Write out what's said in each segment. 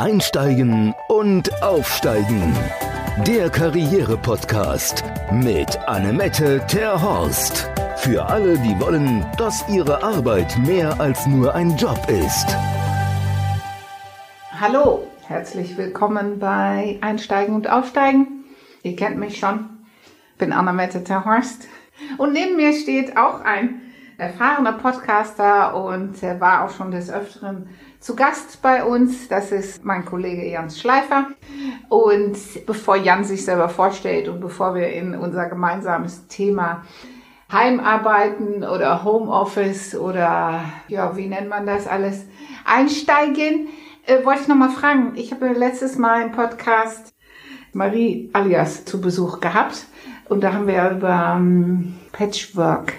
Einsteigen und Aufsteigen. Der Karriere-Podcast mit Annemette Terhorst. Für alle, die wollen, dass ihre Arbeit mehr als nur ein Job ist. Hallo, herzlich willkommen bei Einsteigen und Aufsteigen. Ihr kennt mich schon. Bin Annemette Terhorst. Und neben mir steht auch ein erfahrener Podcaster und er war auch schon des Öfteren zu Gast bei uns. Das ist mein Kollege Jans Schleifer. Und bevor Jan sich selber vorstellt und bevor wir in unser gemeinsames Thema Heimarbeiten oder Homeoffice oder ja, wie nennt man das alles, einsteigen, äh, wollte ich nochmal fragen. Ich habe letztes Mal im Podcast Marie alias zu Besuch gehabt und da haben wir über ähm, Patchwork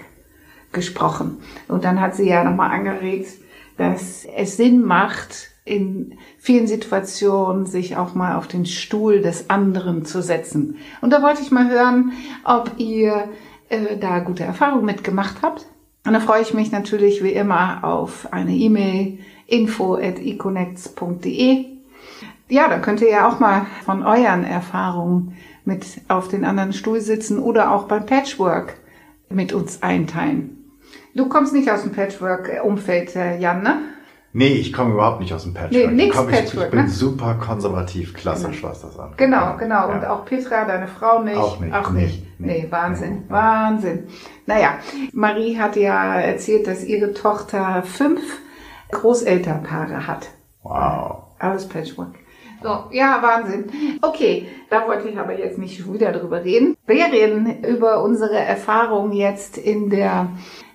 gesprochen. Und dann hat sie ja nochmal angeregt, dass es Sinn macht, in vielen Situationen sich auch mal auf den Stuhl des anderen zu setzen. Und da wollte ich mal hören, ob ihr äh, da gute Erfahrungen mitgemacht habt. Und da freue ich mich natürlich wie immer auf eine E-Mail info at econnects.de. Ja, da könnt ihr ja auch mal von euren Erfahrungen mit auf den anderen Stuhl sitzen oder auch beim Patchwork mit uns einteilen. Du kommst nicht aus dem Patchwork-Umfeld, äh, Jan, ne? Nee, ich komme überhaupt nicht aus dem Patchwork. Nee, nix ich, Patchwork, ich bin ne? super konservativ, klassisch, was das angeht. Genau, genau. Ja. Und auch Petra, deine Frau nicht. Auch nicht, Auch nee, nicht. Nee, nee. Wahnsinn, Nee. Wahnsinn. Naja, Marie hat ja erzählt, dass ihre Tochter fünf Großelternpaare hat. Wow. Alles Patchwork. So, ja, Wahnsinn. Okay, da wollte ich aber jetzt nicht wieder drüber reden. Wir reden über unsere Erfahrungen jetzt in der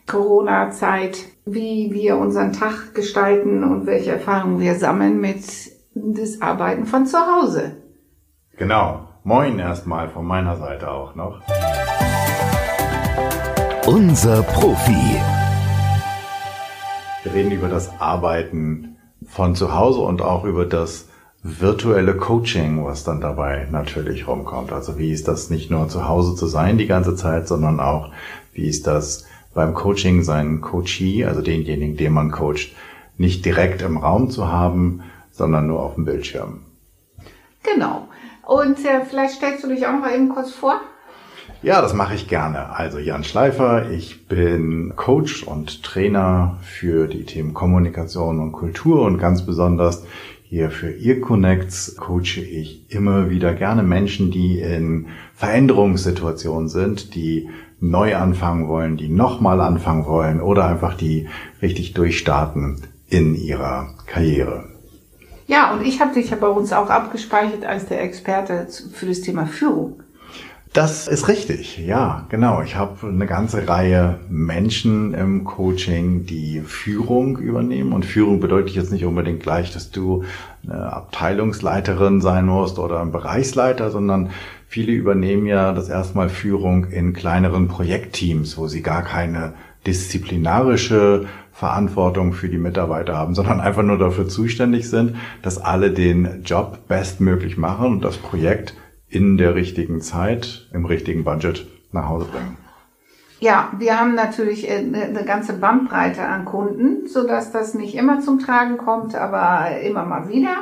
Corona-Zeit, wie wir unseren Tag gestalten und welche Erfahrungen wir sammeln mit das Arbeiten von zu Hause. Genau. Moin erstmal von meiner Seite auch noch. Unser Profi. Wir reden über das Arbeiten von zu Hause und auch über das virtuelle Coaching, was dann dabei natürlich rumkommt. Also wie ist das nicht nur zu Hause zu sein die ganze Zeit, sondern auch wie ist das beim Coaching seinen Coachee, also denjenigen, den man coacht, nicht direkt im Raum zu haben, sondern nur auf dem Bildschirm. Genau. Und äh, vielleicht stellst du dich auch noch mal eben kurz vor. Ja, das mache ich gerne. Also Jan Schleifer, ich bin Coach und Trainer für die Themen Kommunikation und Kultur und ganz besonders hier für Ear Connects coache ich immer wieder gerne Menschen, die in Veränderungssituationen sind, die neu anfangen wollen, die nochmal anfangen wollen oder einfach die richtig durchstarten in ihrer Karriere. Ja, und ich habe dich ja bei uns auch abgespeichert als der Experte für das Thema Führung. Das ist richtig, ja, genau. Ich habe eine ganze Reihe Menschen im Coaching, die Führung übernehmen. Und Führung bedeutet jetzt nicht unbedingt gleich, dass du eine Abteilungsleiterin sein musst oder ein Bereichsleiter, sondern viele übernehmen ja das erstmal Führung in kleineren Projektteams, wo sie gar keine disziplinarische Verantwortung für die Mitarbeiter haben, sondern einfach nur dafür zuständig sind, dass alle den Job bestmöglich machen und das Projekt in der richtigen Zeit, im richtigen Budget nach Hause bringen. Ja, wir haben natürlich äh, eine eine ganze Bandbreite an Kunden, so dass das nicht immer zum Tragen kommt, aber immer mal wieder.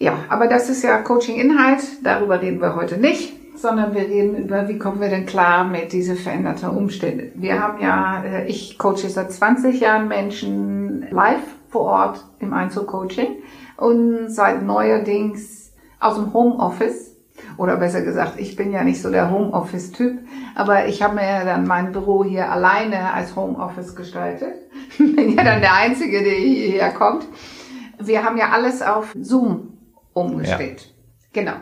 Ja, aber das ist ja Coaching-Inhalt. Darüber reden wir heute nicht, sondern wir reden über, wie kommen wir denn klar mit diese veränderten Umstände. Wir haben ja, äh, ich coache seit 20 Jahren Menschen live vor Ort im Einzelcoaching und seit neuerdings aus dem Homeoffice oder besser gesagt, ich bin ja nicht so der Homeoffice-Typ, aber ich habe mir dann mein Büro hier alleine als Homeoffice gestaltet. bin ja dann der Einzige, der hierher kommt. Wir haben ja alles auf Zoom umgestellt. Genau.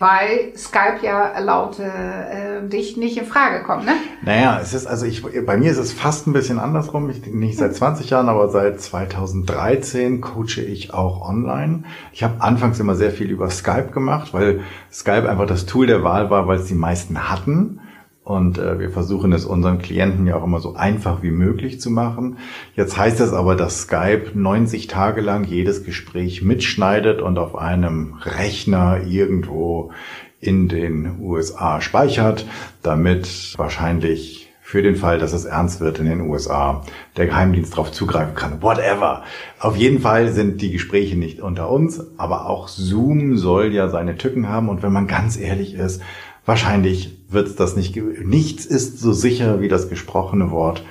Weil Skype ja laut äh, dich nicht in Frage kommt, ne? Naja, es ist, also ich, bei mir ist es fast ein bisschen andersrum. Ich, nicht seit 20 Jahren, aber seit 2013 coache ich auch online. Ich habe anfangs immer sehr viel über Skype gemacht, weil Skype einfach das Tool der Wahl war, weil es die meisten hatten. Und äh, wir versuchen es unseren Klienten ja auch immer so einfach wie möglich zu machen. Jetzt heißt es aber, dass Skype 90 Tage lang jedes Gespräch mitschneidet und auf einem Rechner irgendwo in den USA speichert, damit wahrscheinlich für den Fall, dass es ernst wird in den USA, der Geheimdienst darauf zugreifen kann, whatever. Auf jeden Fall sind die Gespräche nicht unter uns, aber auch Zoom soll ja seine Tücken haben und wenn man ganz ehrlich ist, wahrscheinlich wird das nicht, nichts ist so sicher wie das gesprochene Wort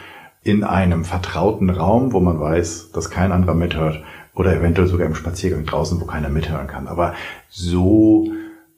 in einem vertrauten Raum, wo man weiß, dass kein anderer mithört oder eventuell sogar im Spaziergang draußen, wo keiner mithören kann. Aber so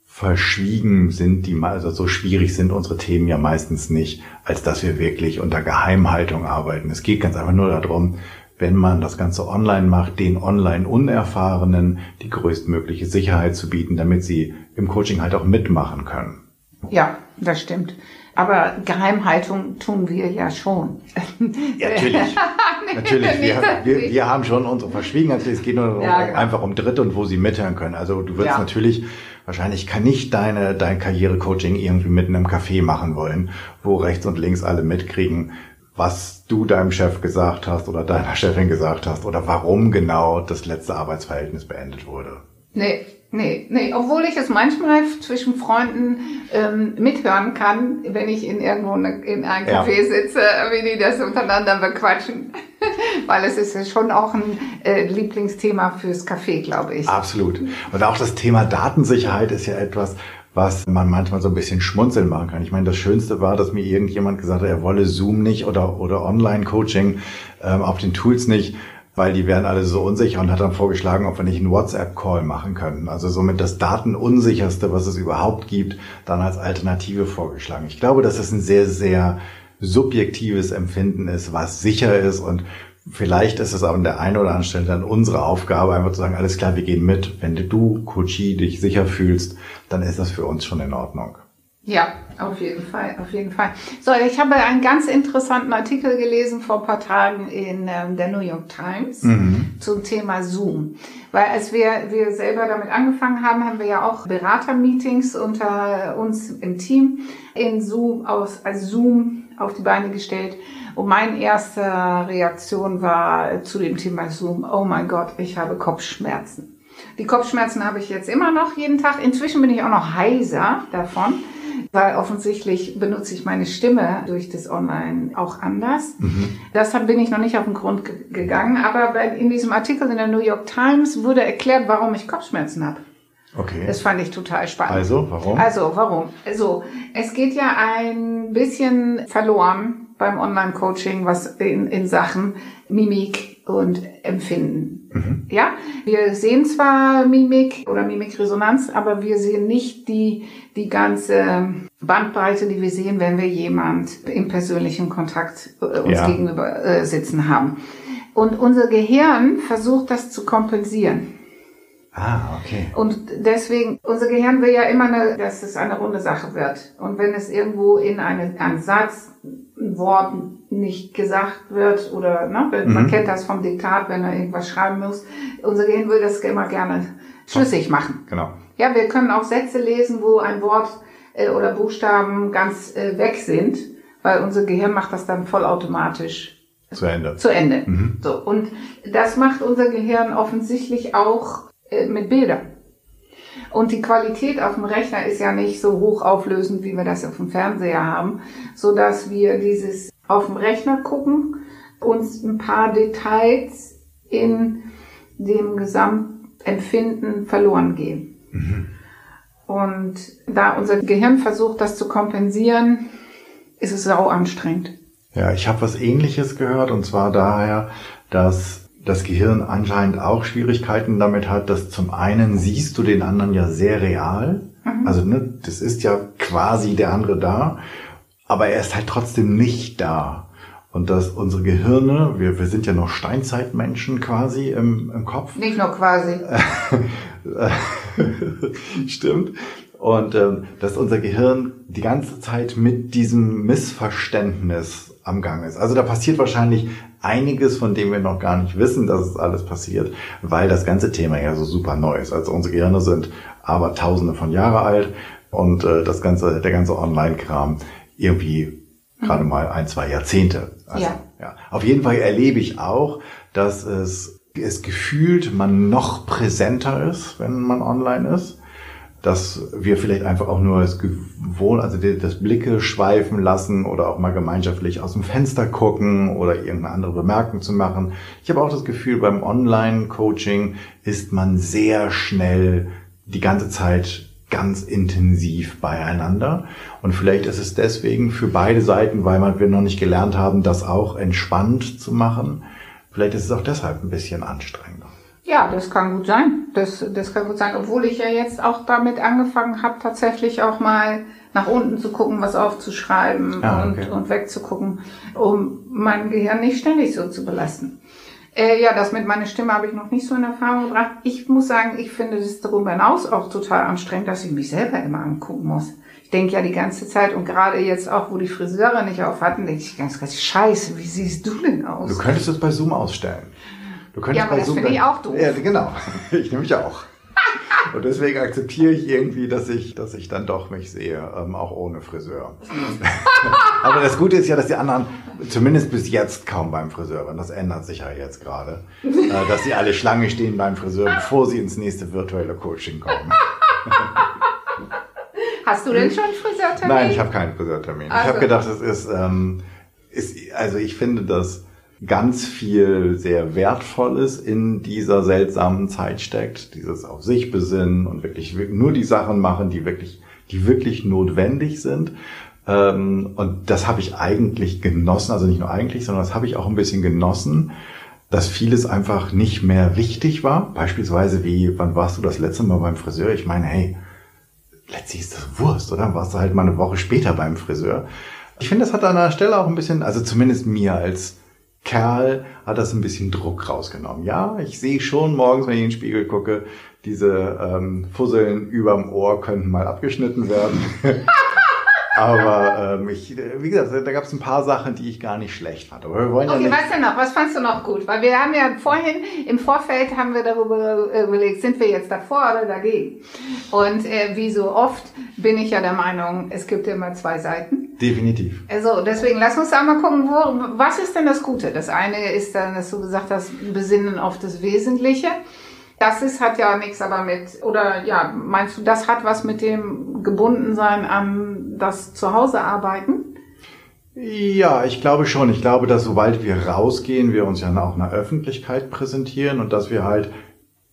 verschwiegen sind die, also so schwierig sind unsere Themen ja meistens nicht, als dass wir wirklich unter Geheimhaltung arbeiten. Es geht ganz einfach nur darum, wenn man das Ganze online macht, den online Unerfahrenen die größtmögliche Sicherheit zu bieten, damit sie im Coaching halt auch mitmachen können. Ja, das stimmt. Aber Geheimhaltung tun wir ja schon. Ja, natürlich. natürlich. Wir, wir, wir, haben schon unsere Verschwiegenheit. Es geht nur ja, genau. einfach um Dritte und wo sie mithören können. Also du wirst ja. natürlich wahrscheinlich kann nicht deine, dein Karrierecoaching irgendwie mitten im Café machen wollen, wo rechts und links alle mitkriegen, was du deinem Chef gesagt hast oder deiner Chefin gesagt hast oder warum genau das letzte Arbeitsverhältnis beendet wurde. Nee, Nee, nee, obwohl ich es manchmal zwischen Freunden ähm, mithören kann, wenn ich in irgendwo ne, in einem Café ja. sitze, wie die das untereinander bequatschen. Weil es ist ja schon auch ein äh, Lieblingsthema fürs Café, glaube ich. Absolut. Und auch das Thema Datensicherheit ist ja etwas, was man manchmal so ein bisschen schmunzeln machen kann. Ich meine, das Schönste war, dass mir irgendjemand gesagt hat, er wolle Zoom nicht oder, oder Online-Coaching ähm, auf den Tools nicht weil die wären alle so unsicher und hat dann vorgeschlagen, ob wir nicht einen WhatsApp-Call machen können. Also somit das Datenunsicherste, was es überhaupt gibt, dann als Alternative vorgeschlagen. Ich glaube, dass es ein sehr, sehr subjektives Empfinden ist, was sicher ist und Vielleicht ist es aber an der einen oder anderen Stelle dann unsere Aufgabe, einfach zu sagen, alles klar, wir gehen mit. Wenn du, Coachie, dich sicher fühlst, dann ist das für uns schon in Ordnung. Ja, auf jeden Fall, auf jeden Fall. So, ich habe einen ganz interessanten Artikel gelesen vor ein paar Tagen in ähm, der New York Times mhm. zum Thema Zoom. Weil als wir, wir selber damit angefangen haben, haben wir ja auch Beratermeetings unter uns im Team in Zoom aus, als Zoom auf die Beine gestellt. Und meine erste Reaktion war zu dem Thema Zoom, oh mein Gott, ich habe Kopfschmerzen. Die Kopfschmerzen habe ich jetzt immer noch jeden Tag. Inzwischen bin ich auch noch heiser davon weil offensichtlich benutze ich meine Stimme durch das Online auch anders. Mhm. Deshalb bin ich noch nicht auf den Grund gegangen, aber in diesem Artikel in der New York Times wurde erklärt, warum ich Kopfschmerzen habe. Okay. Das fand ich total spannend. Also, warum? Also, warum? Also, es geht ja ein bisschen verloren beim Online-Coaching, was in, in Sachen Mimik und Empfinden. Mhm. Ja, wir sehen zwar Mimik oder Mimikresonanz, aber wir sehen nicht die, die ganze Bandbreite, die wir sehen, wenn wir jemand im persönlichen Kontakt äh, uns ja. gegenüber äh, sitzen haben. Und unser Gehirn versucht das zu kompensieren. Ah, okay. Und deswegen, unser Gehirn will ja immer, eine, dass es eine runde Sache wird. Und wenn es irgendwo in eine, einen Satz, ein Wort nicht gesagt wird oder ne, mhm. man kennt das vom Diktat, wenn er irgendwas schreiben muss. Unser Gehirn will das immer gerne schlüssig machen. Genau. Ja, wir können auch Sätze lesen, wo ein Wort äh, oder Buchstaben ganz äh, weg sind, weil unser Gehirn macht das dann vollautomatisch zu Ende. Zu Ende. Mhm. So und das macht unser Gehirn offensichtlich auch mit Bildern. Und die Qualität auf dem Rechner ist ja nicht so hochauflösend, wie wir das auf dem Fernseher haben, so dass wir dieses auf dem Rechner gucken, uns ein paar Details in dem Gesamtempfinden verloren gehen. Mhm. Und da unser Gehirn versucht, das zu kompensieren, ist es sau anstrengend. Ja, ich habe was Ähnliches gehört und zwar daher, dass das Gehirn anscheinend auch Schwierigkeiten damit hat, dass zum einen siehst du den anderen ja sehr real. Mhm. Also ne, das ist ja quasi der andere da, aber er ist halt trotzdem nicht da. Und dass unsere Gehirne, wir, wir sind ja noch Steinzeitmenschen quasi im, im Kopf. Nicht nur quasi. Stimmt. Und ähm, dass unser Gehirn die ganze Zeit mit diesem Missverständnis am Gang ist. Also da passiert wahrscheinlich einiges, von dem wir noch gar nicht wissen, dass es alles passiert, weil das ganze Thema ja so super neu ist. Also unsere Gehirne sind aber tausende von Jahre alt und äh, das ganze, der ganze Online-Kram irgendwie mhm. gerade mal ein, zwei Jahrzehnte. Also, ja. ja. Auf jeden Fall erlebe ich auch, dass es, es gefühlt man noch präsenter ist, wenn man online ist dass wir vielleicht einfach auch nur das Gewohn, also das Blicke schweifen lassen oder auch mal gemeinschaftlich aus dem Fenster gucken oder irgendeine andere Bemerkung zu machen. Ich habe auch das Gefühl, beim Online-Coaching ist man sehr schnell die ganze Zeit ganz intensiv beieinander. Und vielleicht ist es deswegen für beide Seiten, weil wir noch nicht gelernt haben, das auch entspannt zu machen. Vielleicht ist es auch deshalb ein bisschen anstrengender. Ja, das kann gut sein. Das, das kann gut sein, obwohl ich ja jetzt auch damit angefangen habe, tatsächlich auch mal nach unten zu gucken, was aufzuschreiben ah, okay. und, und wegzugucken, um mein Gehirn nicht ständig so zu belasten. Äh, ja, das mit meiner Stimme habe ich noch nicht so in Erfahrung gebracht. Ich muss sagen, ich finde das darüber hinaus auch total anstrengend, dass ich mich selber immer angucken muss. Ich denke ja die ganze Zeit und gerade jetzt auch, wo die Friseure nicht auf hatten, denke ich ganz, ganz scheiße, wie siehst du denn aus? Du könntest das bei Zoom ausstellen. Du könntest ja, aber das finde ich auch doof. Ja, genau. Ich nehme mich auch. Und deswegen akzeptiere ich irgendwie, dass ich, dass ich dann doch mich sehe, ähm, auch ohne Friseur. Aber das Gute ist ja, dass die anderen zumindest bis jetzt kaum beim Friseur waren. Das ändert sich ja jetzt gerade. Äh, dass sie alle Schlange stehen beim Friseur, bevor sie ins nächste virtuelle Coaching kommen. Hast du denn schon einen Friseurtermin? Nein, ich habe keinen Friseurtermin. Also. Ich habe gedacht, es ist, ähm, ist, also ich finde das ganz viel sehr Wertvolles in dieser seltsamen Zeit steckt. Dieses auf sich besinnen und wirklich nur die Sachen machen, die wirklich, die wirklich notwendig sind. Ähm, und das habe ich eigentlich genossen, also nicht nur eigentlich, sondern das habe ich auch ein bisschen genossen, dass vieles einfach nicht mehr wichtig war. Beispielsweise wie, wann warst du das letzte Mal beim Friseur? Ich meine, hey, letztlich ist das Wurst, oder? Warst du halt mal eine Woche später beim Friseur. Ich finde, das hat an einer Stelle auch ein bisschen, also zumindest mir als Kerl hat das ein bisschen Druck rausgenommen. Ja, ich sehe schon morgens, wenn ich in den Spiegel gucke, diese ähm, Fusseln überm Ohr könnten mal abgeschnitten werden. Aber ähm, ich, wie gesagt, da gab es ein paar Sachen, die ich gar nicht schlecht fand. Aber wir wollen okay, ja nicht was denn noch? Was fandst du noch gut? Weil wir haben ja vorhin im Vorfeld haben wir darüber überlegt, sind wir jetzt davor oder dagegen? Und äh, wie so oft bin ich ja der Meinung, es gibt immer zwei Seiten. Definitiv. Also deswegen lass uns da mal gucken, wo, was ist denn das Gute? Das eine ist dann, dass du gesagt hast, besinnen auf das Wesentliche. Das ist, hat ja nichts aber mit, oder ja, meinst du, das hat was mit dem Gebundensein an das Zuhause arbeiten? Ja, ich glaube schon. Ich glaube, dass sobald wir rausgehen, wir uns ja auch in der Öffentlichkeit präsentieren und dass wir halt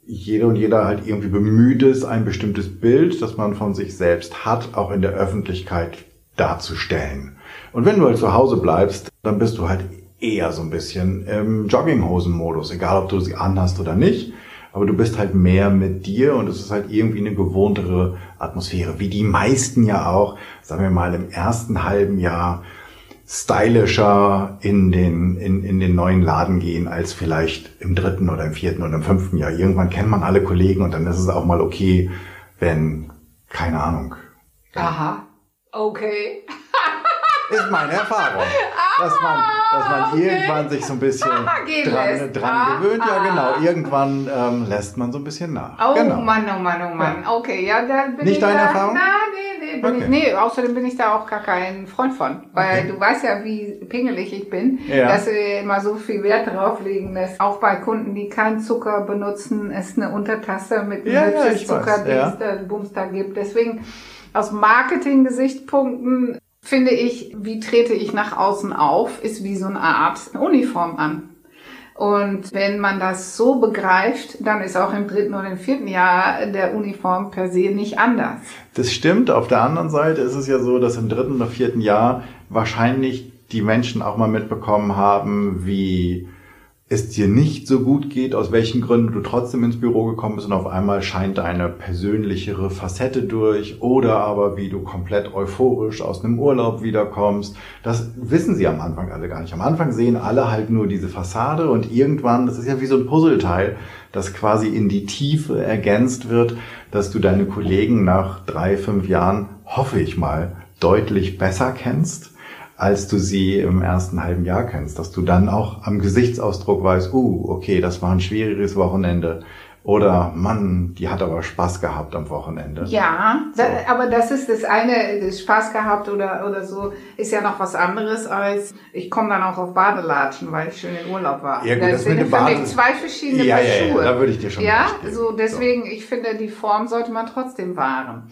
jede und jeder halt irgendwie bemüht ist, ein bestimmtes Bild, das man von sich selbst hat, auch in der Öffentlichkeit darzustellen. Und wenn du halt zu Hause bleibst, dann bist du halt eher so ein bisschen im Jogginghosen-Modus, egal ob du sie anhast oder nicht aber du bist halt mehr mit dir und es ist halt irgendwie eine gewohntere Atmosphäre, wie die meisten ja auch, sagen wir mal, im ersten halben Jahr stylischer in den, in, in den neuen Laden gehen, als vielleicht im dritten oder im vierten oder im fünften Jahr. Irgendwann kennt man alle Kollegen und dann ist es auch mal okay, wenn, keine Ahnung. Aha, okay. ist meine Erfahrung. Dass man, dass man ah, okay. irgendwann sich so ein bisschen dran, dran ah, gewöhnt. Ja, genau. Ah. Irgendwann ähm, lässt man so ein bisschen nach. Oh genau. Mann, oh Mann, oh Mann. Ja. Okay, ja, da bin Nicht ich deine da, Erfahrung? Na, nee, nee, okay. ich, nee, außerdem bin ich da auch gar kein Freund von. Weil okay. du weißt ja, wie pingelig ich bin, ja. dass wir immer so viel Wert drauf legen, dass auch bei Kunden, die keinen Zucker benutzen, es eine Untertasse mit einem ja, ja, Zuckerdienst, ja. Bums da gibt. Deswegen aus Marketing-Gesichtspunkten finde ich, wie trete ich nach außen auf, ist wie so eine Art Uniform an. Und wenn man das so begreift, dann ist auch im dritten oder im vierten Jahr der Uniform per se nicht anders. Das stimmt. Auf der anderen Seite ist es ja so, dass im dritten oder vierten Jahr wahrscheinlich die Menschen auch mal mitbekommen haben, wie es dir nicht so gut geht, aus welchen Gründen du trotzdem ins Büro gekommen bist und auf einmal scheint eine persönlichere Facette durch oder aber wie du komplett euphorisch aus einem Urlaub wiederkommst. Das wissen sie am Anfang alle gar nicht. Am Anfang sehen alle halt nur diese Fassade und irgendwann, das ist ja wie so ein Puzzleteil, das quasi in die Tiefe ergänzt wird, dass du deine Kollegen nach drei, fünf Jahren, hoffe ich mal, deutlich besser kennst als du sie im ersten halben Jahr kennst, dass du dann auch am Gesichtsausdruck weißt, uh, okay, das war ein schwieriges Wochenende Oder Mann, die hat aber Spaß gehabt am Wochenende. Ja, So. aber das ist das eine, das Spaß gehabt oder, oder so, ist ja noch was anderes als ich komme dann auch auf Badelatschen, weil ich schön in Urlaub war. Ja, gut, das sind dem mich Bade- zwei verschiedene Ja, ja, ja, Schuhe. da würde ich dir schon Ja, so deswegen, ich finde, die Form sollte man trotzdem wahren.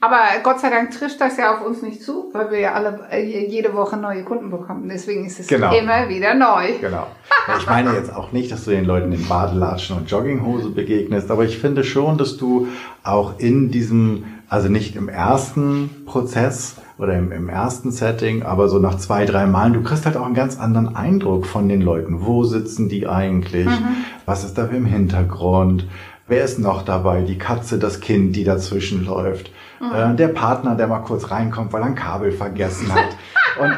Aber Gott sei Dank trifft das ja auf uns nicht zu, weil wir ja alle äh, jede Woche neue Kunden bekommen. Deswegen ist es Genau. immer wieder neu. Genau. Ja, Ich meine jetzt auch nicht, dass du den Leuten in Badelatschen und Jogginghose begegnest, aber ich finde schon, dass du auch in diesem, also nicht im ersten Prozess oder im, im ersten Setting, aber so nach zwei, drei Malen, du kriegst halt auch einen ganz anderen Eindruck von den Leuten. Wo sitzen die eigentlich? Was ist da im Hintergrund? Wer ist noch dabei? Die Katze, das Kind, die dazwischen läuft. Äh, der Partner, der mal kurz reinkommt, weil er ein Kabel vergessen hat. Und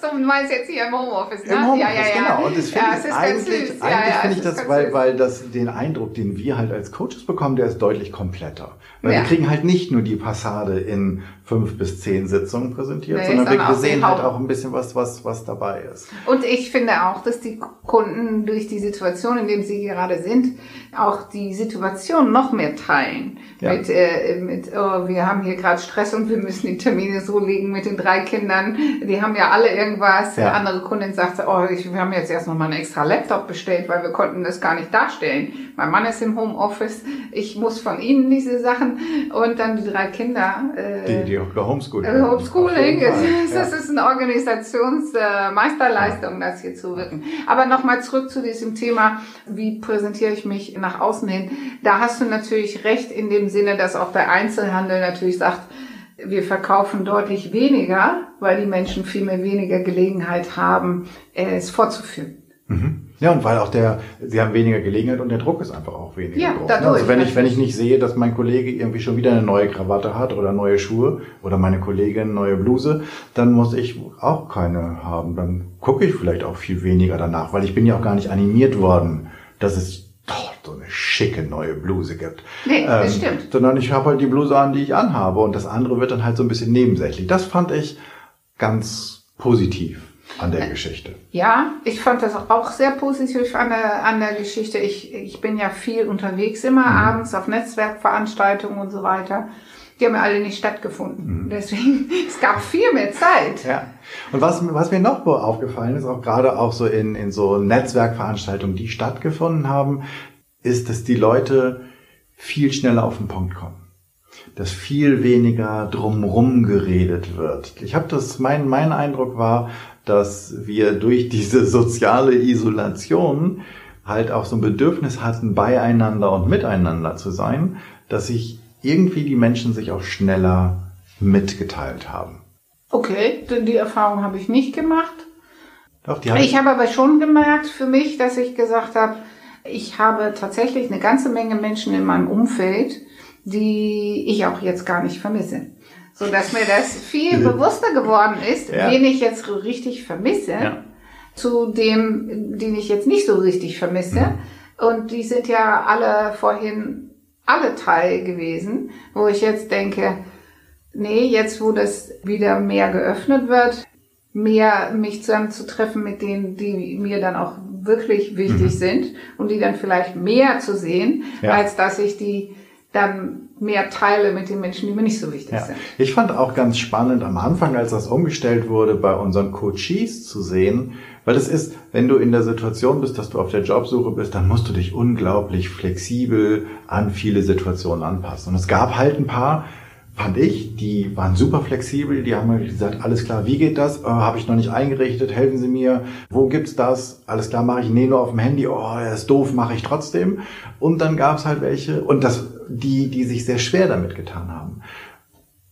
So, du meinst jetzt hier im Homeoffice, ne? im Homeoffice, ja, ja, ja. genau. Und das ja, finde es ich ist ganz eigentlich, süß. Ja, eigentlich ja, finde es ich das, weil, weil das den Eindruck, den wir halt als Coaches bekommen, der ist deutlich kompletter. Weil Ja. wir kriegen halt nicht nur die Passade in fünf bis zehn Sitzungen präsentiert, Nee, sondern wir, sehen halt auch ein bisschen was, was, was dabei ist. Und ich finde auch, dass die Kunden durch die Situation, in der sie gerade sind, auch die Situation noch mehr teilen. Ja. Mit, äh, mit oh, wir haben hier gerade Stress und wir müssen die Termine so legen mit den drei Kindern. Die haben ja alle irgendwas. Ja. Eine andere Kundin sagte, oh, ich, wir haben jetzt erst noch mal einen extra Laptop bestellt, weil wir konnten das gar nicht darstellen. Mein Mann ist im Homeoffice. Ich muss von ihnen diese Sachen und dann die drei Kinder. Äh, Die, die Homeschooling. äh, Homeschooling, ist, ja. das ist eine Organisationsmeisterleistung, äh, Meisterleistung, das hier zu wirken. Aber nochmal zurück zu diesem Thema, wie präsentiere ich mich nach außen hin? Da hast du natürlich recht in dem Sinne, dass auch der Einzelhandel natürlich sagt, wir verkaufen deutlich weniger, weil die Menschen viel mehr weniger Gelegenheit haben, es vorzuführen. Ja, und weil auch der, sie haben weniger Gelegenheit und der Druck ist einfach auch weniger Ja, groß. dadurch, also wenn ich, wenn ich nicht sehe, dass mein Kollege irgendwie schon wieder eine neue Krawatte hat oder neue Schuhe oder meine Kollegin neue Bluse, dann muss ich auch keine haben. Dann gucke ich vielleicht auch viel weniger danach, weil ich bin ja auch gar nicht animiert worden, dass es so eine schicke neue Bluse gibt. Nee, das stimmt. Sondern ich habe halt die Bluse an, die ich anhabe und das andere wird dann halt so ein bisschen nebensächlich. Das fand ich ganz positiv an der Geschichte. Ja, ich fand das auch sehr positiv an der, an der Geschichte. Ich, ich bin ja viel unterwegs immer abends auf Netzwerkveranstaltungen und so weiter. Die haben ja alle nicht stattgefunden. Deswegen, es gab viel mehr Zeit. Ja. Und was, was mir noch aufgefallen ist, auch gerade auch so in, in so Netzwerkveranstaltungen, die stattgefunden haben, ist, dass die Leute viel schneller auf den Punkt kommen. Dass viel weniger drumrum geredet wird. Ich habe das, mein, mein Eindruck war, dass wir durch diese soziale Isolation halt auch so ein Bedürfnis hatten, beieinander und miteinander zu sein, dass sich irgendwie die Menschen sich auch schneller mitgeteilt haben. Okay, die die Erfahrung habe ich nicht gemacht. Doch, die haben Ich habe aber schon gemerkt für mich, dass ich gesagt habe, ich habe tatsächlich eine ganze Menge Menschen in meinem Umfeld, die ich auch jetzt gar nicht vermisse. So dass mir das viel bewusster geworden ist, Ja. wen ich jetzt richtig vermisse, Ja. zu dem, den ich jetzt nicht so richtig vermisse. Und die sind ja alle vorhin alle Teil gewesen, wo ich jetzt denke, nee, jetzt wo das wieder mehr geöffnet wird, mehr mich zusammen zu treffen mit denen, die mir dann auch wirklich wichtig sind und die dann vielleicht mehr zu sehen, Ja. als dass ich die dann mehr teile mit den Menschen, die mir nicht so wichtig Ja. sind. Ich fand auch ganz spannend am Anfang, als das umgestellt wurde, bei unseren Coaches zu sehen, weil es ist, wenn du in der Situation bist, dass du auf der Jobsuche bist, dann musst du dich unglaublich flexibel an viele Situationen anpassen. Und es gab halt ein paar, fand ich, die waren super flexibel, die haben gesagt, alles klar, wie geht das? Äh, Habe ich noch nicht eingerichtet, helfen Sie mir. Wo gibt's das? Alles klar, mache ich nee, nur auf dem Handy. Oh, er ist doof, mache ich trotzdem. Und dann gab's halt welche, und das, die, die sich sehr schwer damit getan haben.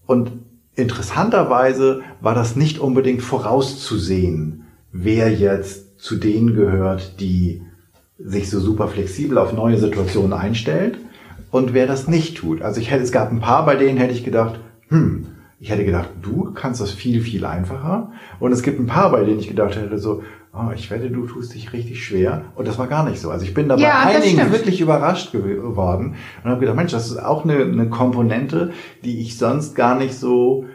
Und interessanterweise war das nicht unbedingt vorauszusehen, wer jetzt zu denen gehört, die sich so super flexibel auf neue Situationen einstellt und wer das nicht tut. Also ich hätte, es gab ein paar, bei denen hätte ich gedacht, hm, ich hätte gedacht, du kannst das viel, viel einfacher. Und es gibt ein paar, bei denen ich gedacht hätte, so, oh, ich wette, du tust dich richtig schwer. Und das war gar nicht so. Also ich bin da bei Ja, einigen stimmt. wirklich überrascht gew- geworden und habe gedacht, Mensch, das ist auch eine, eine Komponente, die ich sonst gar nicht so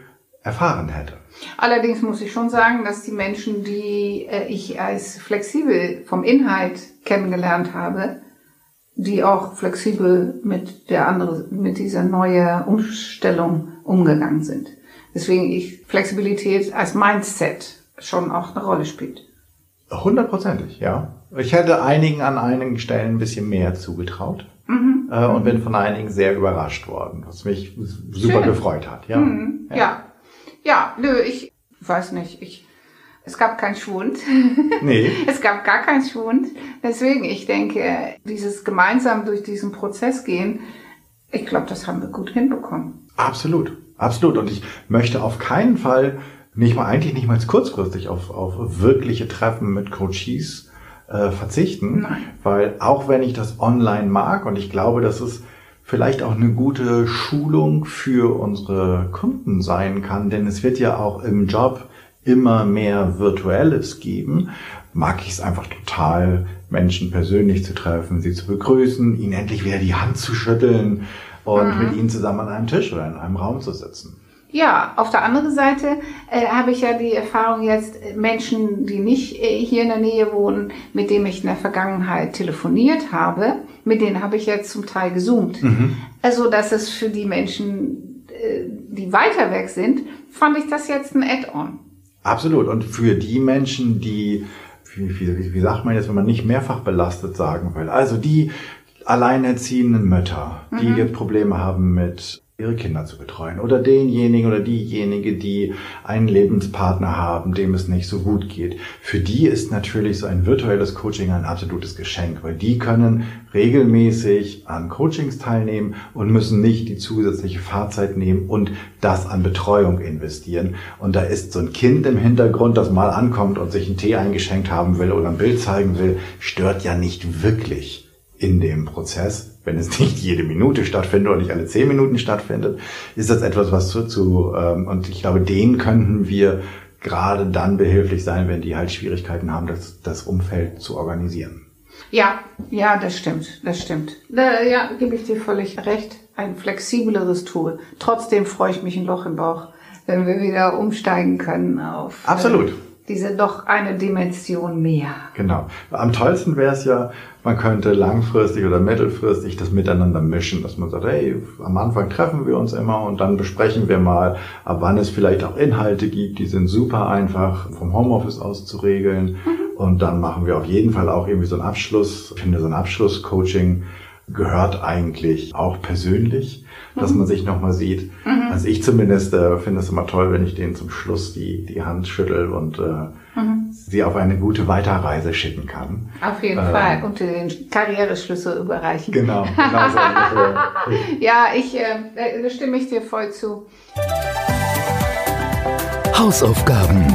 erfahren hätte. Allerdings muss ich schon sagen, dass die Menschen, die äh, ich als flexibel vom Inhalt kennengelernt habe, die auch flexibel mit der andere, mit dieser neuen Umstellung umgegangen sind. Deswegen ich Flexibilität als Mindset schon auch eine Rolle spielt. Hundertprozentig, ja. Ich hätte einigen an einigen Stellen ein bisschen mehr zugetraut Mhm. äh, und bin von einigen sehr überrascht worden, was mich super Schön. gefreut hat. Ja. Mhm. Ja. ja. nö, ich weiß nicht, ich, es gab keinen Schwund. Nee, Es gab gar keinen Schwund. Deswegen, ich denke, dieses gemeinsam durch diesen Prozess gehen, ich glaube, das haben wir gut hinbekommen. absolut, absolut. Und ich möchte auf keinen Fall nicht mal eigentlich nicht mal kurzfristig auf, auf wirkliche Treffen mit Coaches äh, verzichten, Nein. weil auch wenn ich das online mag und ich glaube, dass es vielleicht auch eine gute Schulung für unsere Kunden sein kann, denn es wird ja auch im Job immer mehr Virtuelles geben, mag ich es einfach total, Menschen persönlich zu treffen, sie zu begrüßen, ihnen endlich wieder die Hand zu schütteln und mit ihnen zusammen an einem Tisch oder in einem Raum zu sitzen. Ja, auf der anderen Seite äh, habe ich ja die Erfahrung jetzt, äh, Menschen, die nicht äh, hier in der Nähe wohnen, mit denen ich in der Vergangenheit telefoniert habe, mit denen habe ich jetzt zum Teil gezoomt. Also, dass es für die Menschen, äh, die weiter weg sind, fand ich das jetzt ein Add-on. Absolut. Und für die Menschen, die, wie, wie, wie sagt man jetzt, wenn man nicht mehrfach belastet sagen will, also die alleinerziehenden Mütter, die jetzt Probleme haben mit ihre Kinder zu betreuen oder denjenigen oder diejenige, die einen Lebenspartner haben, dem es nicht so gut geht. Für die ist natürlich so ein virtuelles Coaching ein absolutes Geschenk, weil die können regelmäßig an Coachings teilnehmen und müssen nicht die zusätzliche Fahrzeit nehmen und das an Betreuung investieren. Und da ist so ein Kind im Hintergrund, das mal ankommt und sich einen Tee eingeschenkt haben will oder ein Bild zeigen will, stört ja nicht wirklich in dem Prozess, wenn es nicht jede Minute stattfindet oder nicht alle zehn Minuten stattfindet, ist das etwas, was zu, zu ähm, und ich glaube, denen könnten wir gerade dann behilflich sein, wenn die halt Schwierigkeiten haben, das, das Umfeld zu organisieren. Ja, ja, das stimmt, das stimmt. Da, ja, gebe ich dir völlig recht. Ein flexibleres Tool. Trotzdem freue ich mich ein Loch im Bauch, wenn wir wieder umsteigen können auf Absolut. Diese doch eine Dimension mehr. Genau. Am tollsten wäre es ja, man könnte langfristig oder mittelfristig das miteinander mischen, dass man sagt, hey, am Anfang treffen wir uns immer und dann besprechen wir mal, ab wann es vielleicht auch Inhalte gibt, die sind super einfach vom Homeoffice aus zu regeln. Und dann machen wir auf jeden Fall auch irgendwie so einen Abschluss. Ich finde, so ein Abschlusscoaching gehört eigentlich auch persönlich, dass man sich nochmal sieht. Also ich zumindest äh, finde es immer toll, wenn ich denen zum Schluss die, die Hand schüttel und äh, sie auf eine gute Weiterreise schicken kann. Auf jeden Ähm. Fall. Und den Karriereschlüssel überreichen. Genau, genau so ungefähr. Ja, ich, äh, da stimme ich dir voll zu. Hausaufgaben.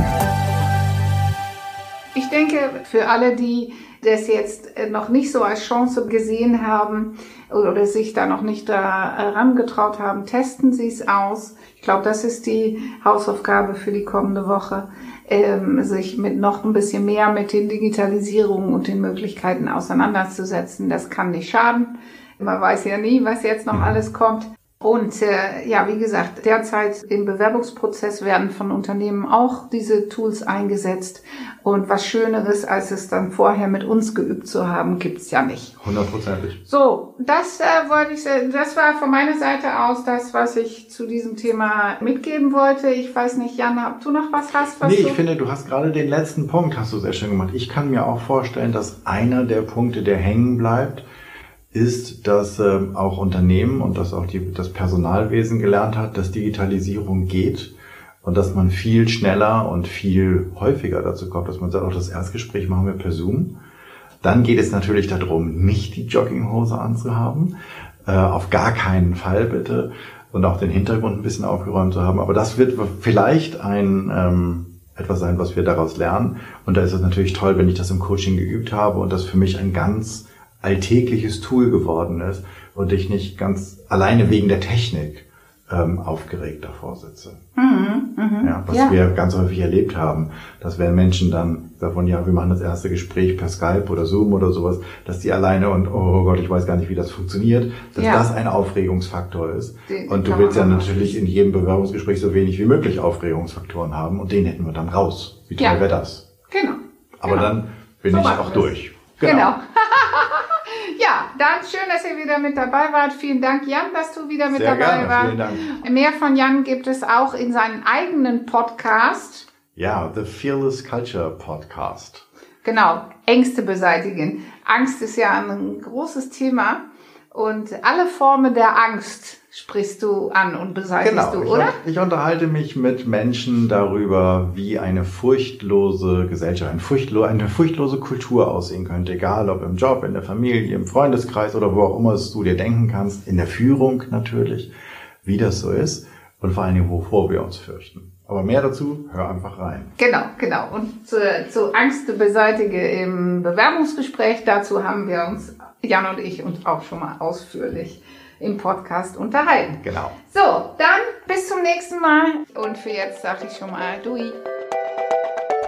Ich denke, für alle, die das jetzt äh, noch nicht so als Chance gesehen haben oder sich da noch nicht da herangetraut haben, testen Sie es aus. Ich glaube, das ist die Hausaufgabe für die kommende Woche, ähm, sich mit noch ein bisschen mehr mit den Digitalisierungen und den Möglichkeiten auseinanderzusetzen. Das kann nicht schaden. Man weiß ja nie, was jetzt noch alles kommt. Und äh, ja, wie gesagt, derzeit im Bewerbungsprozess werden von Unternehmen auch diese Tools eingesetzt. Und was Schöneres, als es dann vorher mit uns geübt zu haben, gibt's ja nicht. Hundertprozentig. So, das äh, wollte ich, äh, das war von meiner Seite aus das, was ich zu diesem Thema mitgeben wollte. Ich weiß nicht, Jan, ob du noch was hast? Was Nee, ich finde, du hast gerade den letzten Punkt, hast du sehr schön gemacht. Ich kann mir auch vorstellen, dass einer der Punkte, der hängen bleibt, ist, dass ähm, auch Unternehmen und dass auch die, das Personalwesen gelernt hat, dass Digitalisierung geht und dass man viel schneller und viel häufiger dazu kommt, dass man sagt, auch das Erstgespräch machen wir per Zoom. Dann geht es natürlich darum, nicht die Jogginghose anzuhaben. Äh, auf gar keinen Fall bitte. Und auch den Hintergrund ein bisschen aufgeräumt zu haben. Aber das wird vielleicht ein ähm, etwas sein, was wir daraus lernen. Und da ist es natürlich toll, wenn ich das im Coaching geübt habe und das für mich ein ganz alltägliches Tool geworden ist und ich nicht ganz alleine wegen der Technik ähm, aufgeregt davor sitze. Ja, was Ja. wir ganz häufig erlebt haben, dass wenn Menschen dann davon, ja, wir machen das erste Gespräch per Skype oder Zoom oder sowas, dass die alleine und oh Gott, ich weiß gar nicht, wie das funktioniert, dass Ja. das ein Aufregungsfaktor ist. Den und du willst ja natürlich in jedem Bewerbungsgespräch so wenig wie möglich Aufregungsfaktoren haben und den hätten wir dann raus. Wie toll Ja. wäre das? Genau. Aber Genau. dann bin So ich auch durch. Genau. ja, dann schön, dass ihr wieder mit dabei wart. Vielen Dank, Jan, dass du wieder mit Sehr dabei gerne, warst. vielen Dank. Mehr von Jan gibt es auch in seinem eigenen Podcast. Ja, The Fearless Culture Podcast. Genau, Ängste beseitigen. Angst ist ja ein großes Thema und alle Formen der Angst sprichst du an und beseitigst Genau, du, ich, oder? ich unterhalte mich mit Menschen darüber, wie eine furchtlose Gesellschaft, eine, furchtlo eine furchtlose Kultur aussehen könnte, egal ob im Job, in der Familie, im Freundeskreis oder wo auch immer es du dir denken kannst, in der Führung natürlich, wie das so ist und vor allen Dingen, wovor wir uns fürchten. Aber mehr dazu, hör einfach rein. Genau, genau. Und zu, zu Angst beseitige im Bewerbungsgespräch, dazu haben wir uns, Jan und ich, uns auch schon mal ausführlich im Podcast unterhalten. Genau. So, dann bis zum nächsten Mal. Und für jetzt sage ich schon mal Dui.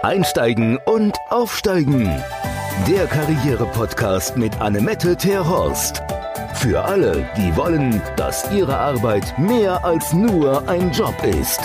Einsteigen und aufsteigen. Der Karriere-Podcast mit Annemette Terhorst. Für alle, die wollen, dass ihre Arbeit mehr als nur ein Job ist.